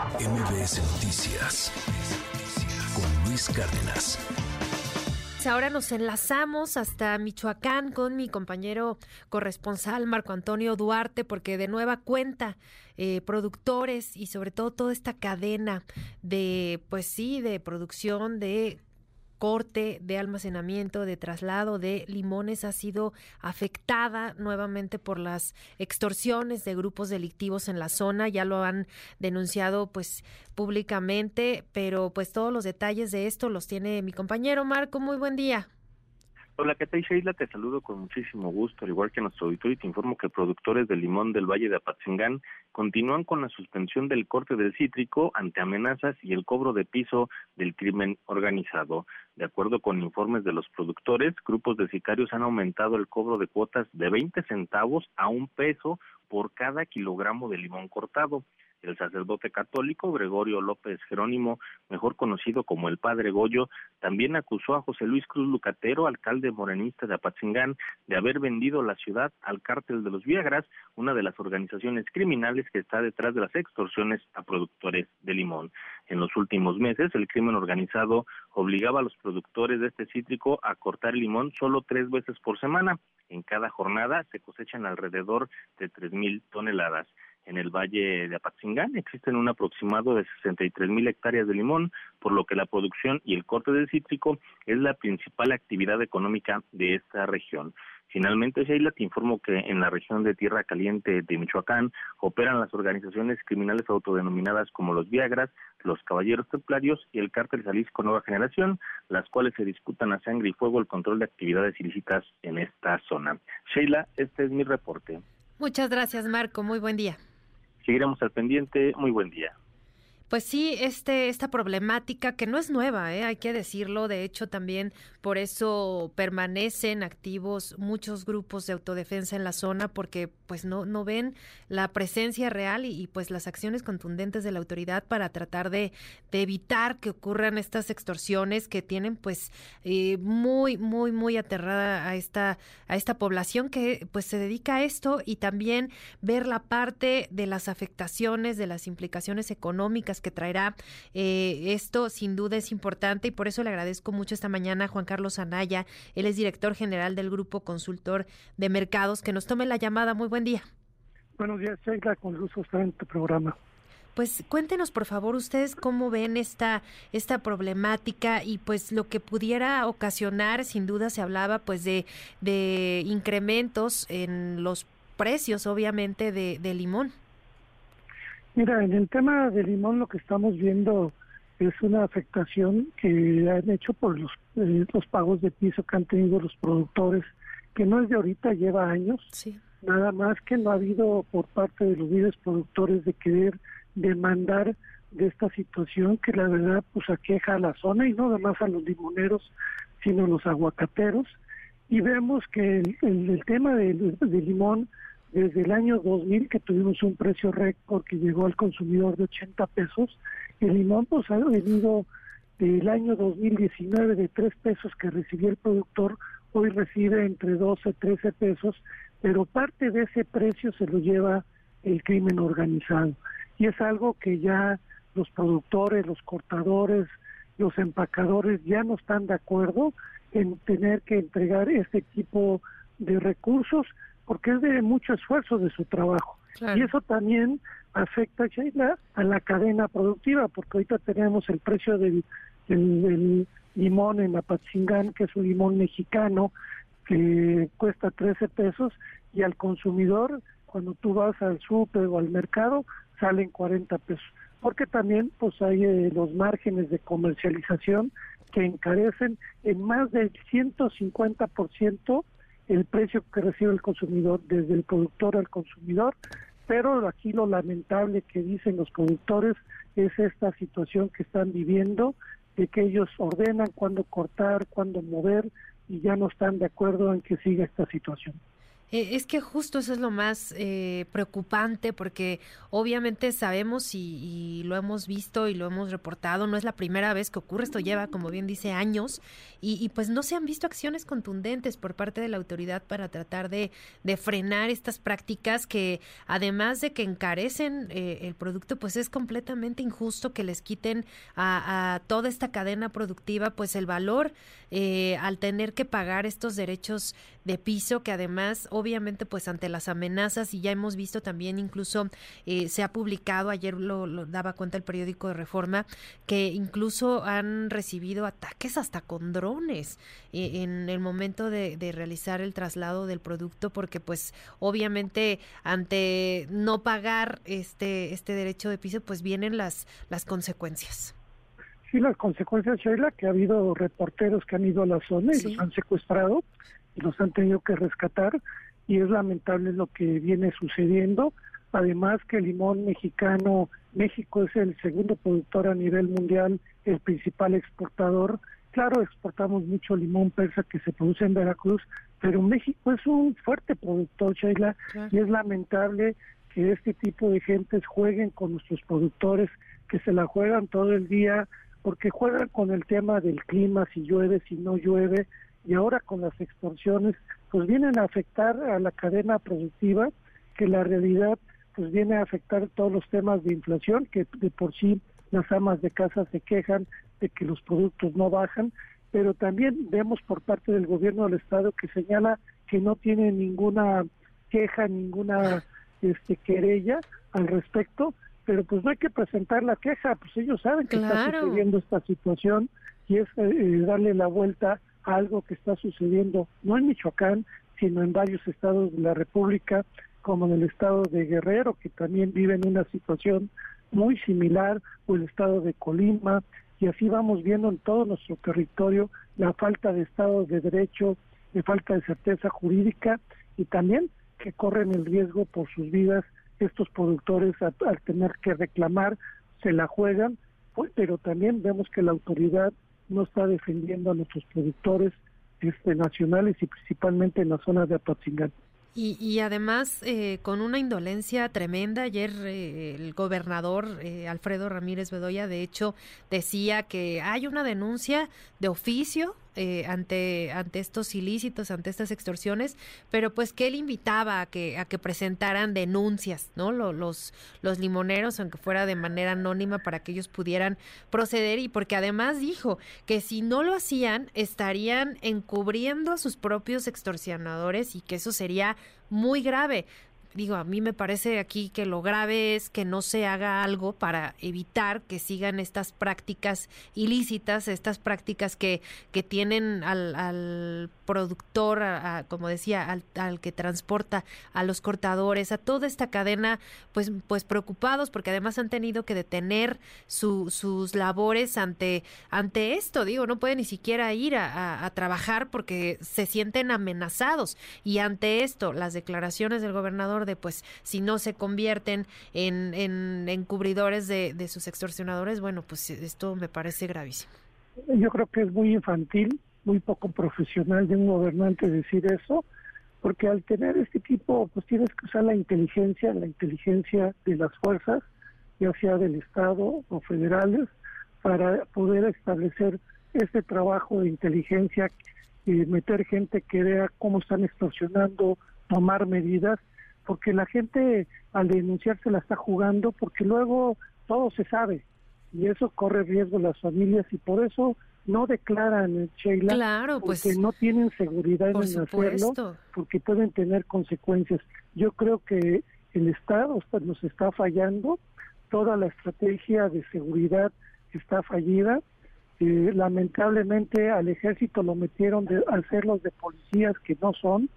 MBS Noticias con Luis Cárdenas. Ahora nos enlazamos hasta Michoacán con mi compañero corresponsal Marco Antonio Duarte, porque de nueva cuenta eh, productores y sobre todo toda esta cadena de, pues sí, de producción de corte, de almacenamiento, de traslado de limones ha sido afectada nuevamente por las extorsiones de grupos delictivos en la zona. Ya lo han denunciado pues públicamente, pero pues todos los detalles de esto los tiene mi compañero Marco. Muy buen día. Hola, ¿qué tal? Te saludo con muchísimo gusto, al igual que nuestro auditorio, y te informo que productores de limón del Valle de Apatzingán continúan con la suspensión del corte del cítrico ante amenazas y el cobro de piso del crimen organizado. De acuerdo con informes de los productores, grupos de sicarios han aumentado el cobro de cuotas de 20 centavos a un peso por cada kilogramo de limón cortado. El sacerdote católico Gregorio López Jerónimo, mejor conocido como el Padre Goyo, también acusó a José Luis Cruz Lucatero, alcalde morenista de Apatzingán, de haber vendido la ciudad al cártel de los Viagras, una de las organizaciones criminales que está detrás de las extorsiones a productores de limón. En los últimos meses, el crimen organizado obligaba a los productores de este cítrico a cortar limón solo tres veces por semana. En cada jornada se cosechan alrededor de tres mil toneladas en el valle de Apatzingán. Existen un aproximado de 63 mil hectáreas de limón, por lo que la producción y el corte del cítrico es la principal actividad económica de esta región. Finalmente, Sheila, te informo que en la región de Tierra Caliente de Michoacán operan las organizaciones criminales autodenominadas como los Viagras, los Caballeros Templarios y el Cártel Jalisco Nueva Generación, las cuales se disputan a sangre y fuego el control de actividades ilícitas en esta zona. Sheila, este es mi reporte. Muchas gracias, Marco. Muy buen día. Seguiremos al pendiente. Muy buen día. Pues sí, este, esta problemática que no es nueva, ¿eh? hay que decirlo, de hecho también por eso permanecen activos muchos grupos de autodefensa en la zona porque pues no, no ven la presencia real y, pues las acciones contundentes de la autoridad para tratar de, evitar que ocurran estas extorsiones que tienen pues eh, muy, muy, muy aterrada a esta, a esta población que pues se dedica a esto y también ver la parte de las afectaciones, de las implicaciones económicas que traerá eh, esto, sin duda es importante y por eso le agradezco mucho esta mañana a Juan Carlos Anaya, él es director general del Grupo Consultor de Mercados, que nos tome la llamada. Muy buen día. Buenos días, Sheila, con gusto estar en tu programa. Pues cuéntenos, por favor, ustedes cómo ven esta, esta problemática y pues lo que pudiera ocasionar, sin duda se hablaba pues de, de incrementos en los precios, obviamente, de, de limón. Mira, en el tema del limón lo que estamos viendo es una afectación que han hecho por los, eh, los pagos de piso que han tenido los productores, que no es de ahorita, lleva años. Nada más que no ha habido por parte de los líderes productores de querer demandar de esta situación que la verdad pues aqueja a la zona y no nada más a los limoneros, sino a los aguacateros. Y vemos que el, el, tema del, del limón desde el año 2000 que tuvimos un precio récord que llegó al consumidor de 80 pesos, el limón pues ha venido del año 2019 de 3 pesos que recibía el productor, hoy recibe entre 12 y 13 pesos, pero parte de ese precio se lo lleva el crimen organizado. Y es algo que ya los productores, los cortadores, los empacadores ya no están de acuerdo en tener que entregar este tipo de recursos porque es de mucho esfuerzo de su trabajo. Y eso también afecta a la cadena productiva, porque ahorita tenemos el precio del, limón en Apatzingán, que es un limón mexicano, que cuesta 13 pesos, y al consumidor, cuando tú vas al súper o al mercado, salen 40 pesos. Porque también pues hay eh, los márgenes de comercialización que encarecen en más del 150% el precio que recibe el consumidor, desde el productor al consumidor, pero aquí lo lamentable que dicen los productores es esta situación que están viviendo, de que ellos ordenan cuándo cortar, cuándo mover y ya no están de acuerdo en que siga esta situación. Eh, es que justo eso es lo más eh, preocupante porque obviamente sabemos y, lo hemos visto y lo hemos reportado, no es la primera vez que ocurre, esto lleva, como bien dice, años y, pues no se han visto acciones contundentes por parte de la autoridad para tratar de, frenar estas prácticas que además de que encarecen eh, el producto, pues es completamente injusto que les quiten a, toda esta cadena productiva pues el valor al tener que pagar estos derechos de piso que además obviamente pues ante las amenazas y ya hemos visto también incluso eh, se ha publicado, ayer lo, daba cuenta el periódico de Reforma, que incluso han recibido ataques hasta con drones eh, en el momento de, realizar el traslado del producto porque pues obviamente ante no pagar este, este derecho de piso pues vienen las, las consecuencias. Sí, las consecuencias, Sheila, que ha habido reporteros que han ido a la zona y los han secuestrado y los han tenido que rescatar y es lamentable lo que viene sucediendo. Además que el limón mexicano, México es el segundo productor a nivel mundial, el principal exportador. Claro, exportamos mucho limón persa que se produce en Veracruz, pero México es un fuerte productor, Sheila, y es lamentable que este tipo de gentes jueguen con nuestros productores, que se la juegan todo el día, porque juegan con el tema del clima, si llueve, si no llueve, y ahora con las extorsiones pues vienen a afectar a la cadena productiva, que la realidad pues viene a afectar todos los temas de inflación, que de por sí las amas de casa se quejan de que los productos no bajan, pero también vemos por parte del gobierno del estado que señala que no tiene ninguna queja, ninguna este querella al respecto, pero pues no hay que presentar la queja, pues ellos saben que está sucediendo esta situación y es eh, darle la vuelta algo que está sucediendo no en Michoacán, sino en varios estados de la República, como en el estado de Guerrero, que también vive en una situación muy similar, o el estado de Colima, y así vamos viendo en todo nuestro territorio la falta de Estado de Derecho, de falta de certeza jurídica, y también que corren el riesgo por sus vidas estos productores al tener que reclamar, se la juegan, pues, pero también vemos que la autoridad no está defendiendo a nuestros productores este, nacionales y principalmente en la zona de Apatzingán. Y, y, además, eh, con una indolencia tremenda, ayer eh, el gobernador eh, Alfredo Ramírez Bedoya, de hecho, decía que hay una denuncia de oficio eh, ante, ante estos ilícitos, ante estas extorsiones, pero pues que él invitaba a que, a que presentaran denuncias, ¿no? Los, los limoneros, aunque fuera de manera anónima, para que ellos pudieran proceder y porque además dijo que si no lo hacían, estarían encubriendo a sus propios extorsionadores y que eso sería muy grave digo, a mí me parece aquí que lo grave es que no se haga algo para evitar que sigan estas prácticas ilícitas, estas prácticas que, que tienen al, al productor, como decía, al, al, que transporta a los cortadores, a toda esta cadena, pues, pues preocupados porque además han tenido que detener su, sus labores ante, ante esto. Digo, no pueden ni siquiera ir a, a trabajar porque se sienten amenazados. Y ante esto, las declaraciones del gobernador de pues si no se convierten en, en, encubridores de, de sus extorsionadores, bueno, pues esto me parece gravísimo. Yo creo que es muy infantil, muy poco profesional de un gobernante decir eso, porque al tener este tipo, pues tienes que usar la inteligencia, la inteligencia de las fuerzas, ya sea del Estado o federales, para poder establecer este trabajo de inteligencia y meter gente que vea cómo están extorsionando, tomar medidas porque la gente al denunciarse la está jugando porque luego todo se sabe y eso corre riesgo las familias y por eso no declaran Sheila claro, pues, porque no tienen seguridad en hacerlo porque pueden tener consecuencias. Yo creo que el Estado nos está fallando toda la estrategia de seguridad está fallida eh, lamentablemente al ejército lo metieron de, a hacer los de policías que no son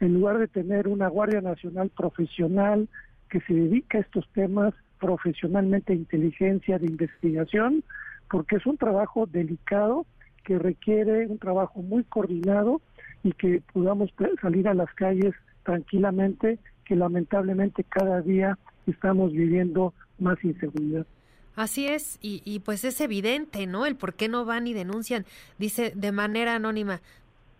en lugar de tener una Guardia Nacional profesional que se dedica a estos temas profesionalmente, inteligencia, de investigación, porque es un trabajo delicado que requiere un trabajo muy coordinado y que podamos salir a las calles tranquilamente, que lamentablemente cada día estamos viviendo más inseguridad. Así es, y, y pues es evidente, ¿no? El por qué no van y denuncian. Dice de manera anónima,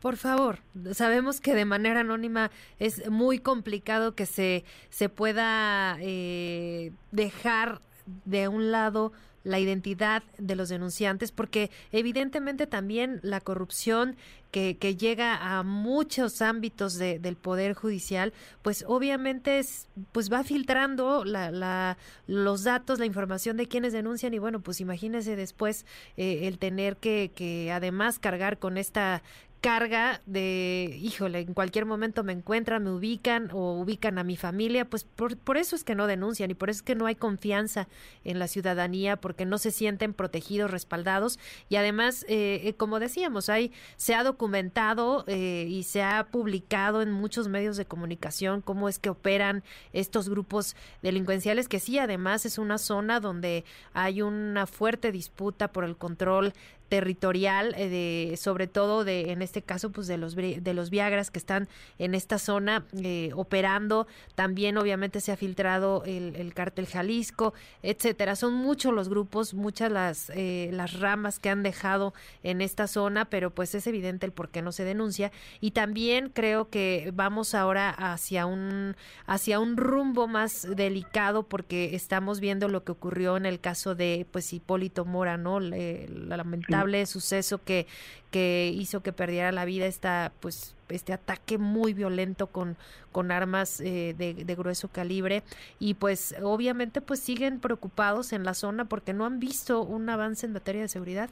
Por favor, sabemos que de manera anónima es muy complicado que se, se pueda eh, dejar de un lado la identidad de los denunciantes, porque evidentemente también la corrupción que, que llega a muchos ámbitos del Poder Judicial, pues obviamente es, pues va filtrando la, la, los datos, la información de quienes denuncian y bueno, pues imagínese después eh, el tener que, que además cargar con esta carga de, híjole, en cualquier momento me encuentran, me ubican o ubican a mi familia, pues por, por, eso es que no denuncian y por eso es que no hay confianza en la ciudadanía, porque no se sienten protegidos, respaldados. Y además, eh, eh como decíamos, hay, se ha documentado eh, y se ha publicado en muchos medios de comunicación cómo es que operan estos grupos delincuenciales, que sí, además es una zona donde hay una fuerte disputa por el control territorial, eh, de, sobre todo de, en este caso, pues de los, de los Viagras que están en esta zona eh, operando. También, obviamente, se ha filtrado el, el cártel Jalisco, etcétera. Son muchos los grupos, muchas las, eh, las ramas que han dejado en esta zona, pero pues es evidente el por qué no se denuncia. Y también creo que vamos ahora hacia un, hacia un rumbo más delicado porque estamos viendo lo que ocurrió en el caso de pues Hipólito Mora, ¿no? la lamentable suceso que, que hizo que perdiera la vida esta, pues, este ataque muy violento con, con armas eh, de, de, grueso calibre y pues obviamente pues siguen preocupados en la zona porque no han visto un avance en materia de seguridad.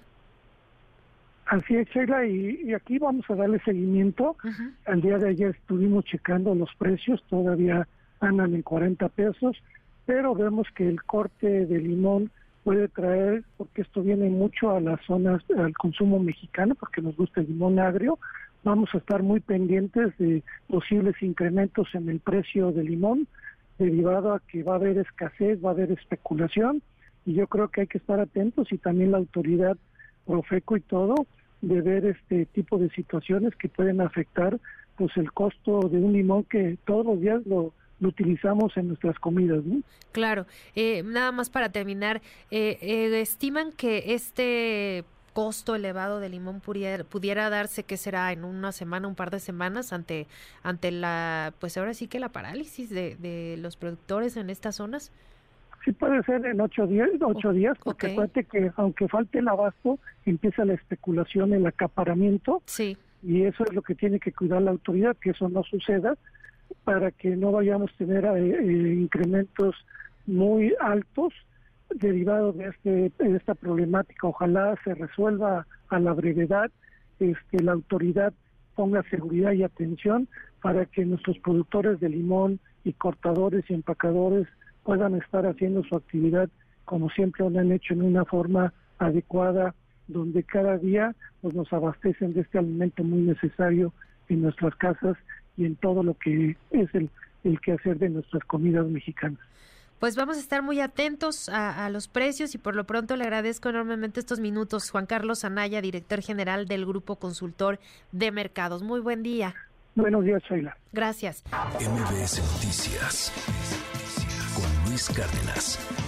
Así es, Sheila, y, aquí vamos a darle seguimiento. Al día de ayer estuvimos checando los precios, todavía andan en 40 pesos, pero vemos que el corte de limón puede traer, porque esto viene mucho a las zonas, al consumo mexicano, porque nos gusta el limón agrio, vamos a estar muy pendientes de posibles incrementos en el precio del limón, derivado a que va a haber escasez, va a haber especulación, y yo creo que hay que estar atentos y también la autoridad Profeco y todo, de ver este tipo de situaciones que pueden afectar pues el costo de un limón que todos los días lo lo utilizamos en nuestras comidas. ¿no? Claro. Eh, nada más para terminar, eh, eh, estiman que este costo elevado de limón pudiera, pudiera darse que será en una semana, un par de semanas ante ante la pues ahora sí que la parálisis de, de los productores en estas zonas. Sí puede ser en ocho días, ocho días, porque okay. que aunque falte el abasto, empieza la especulación, el acaparamiento. Sí. Y eso es lo que tiene que cuidar la autoridad, que eso no suceda para que no vayamos a tener eh, eh, incrementos muy altos derivados de, este, de esta problemática. Ojalá se resuelva a la brevedad, este, la autoridad ponga seguridad y atención para que nuestros productores de limón y cortadores y empacadores puedan estar haciendo su actividad como siempre lo han hecho en una forma adecuada, donde cada día pues, nos abastecen de este alimento muy necesario en nuestras casas y en todo lo que es el, el quehacer de nuestras comidas mexicanas. Pues vamos a estar muy atentos a, a, los precios y por lo pronto le agradezco enormemente estos minutos. Juan Carlos Anaya, director general del Grupo Consultor de Mercados. Muy buen día. Buenos días, Sheila. Gracias. MBS Noticias con Luis Cárdenas.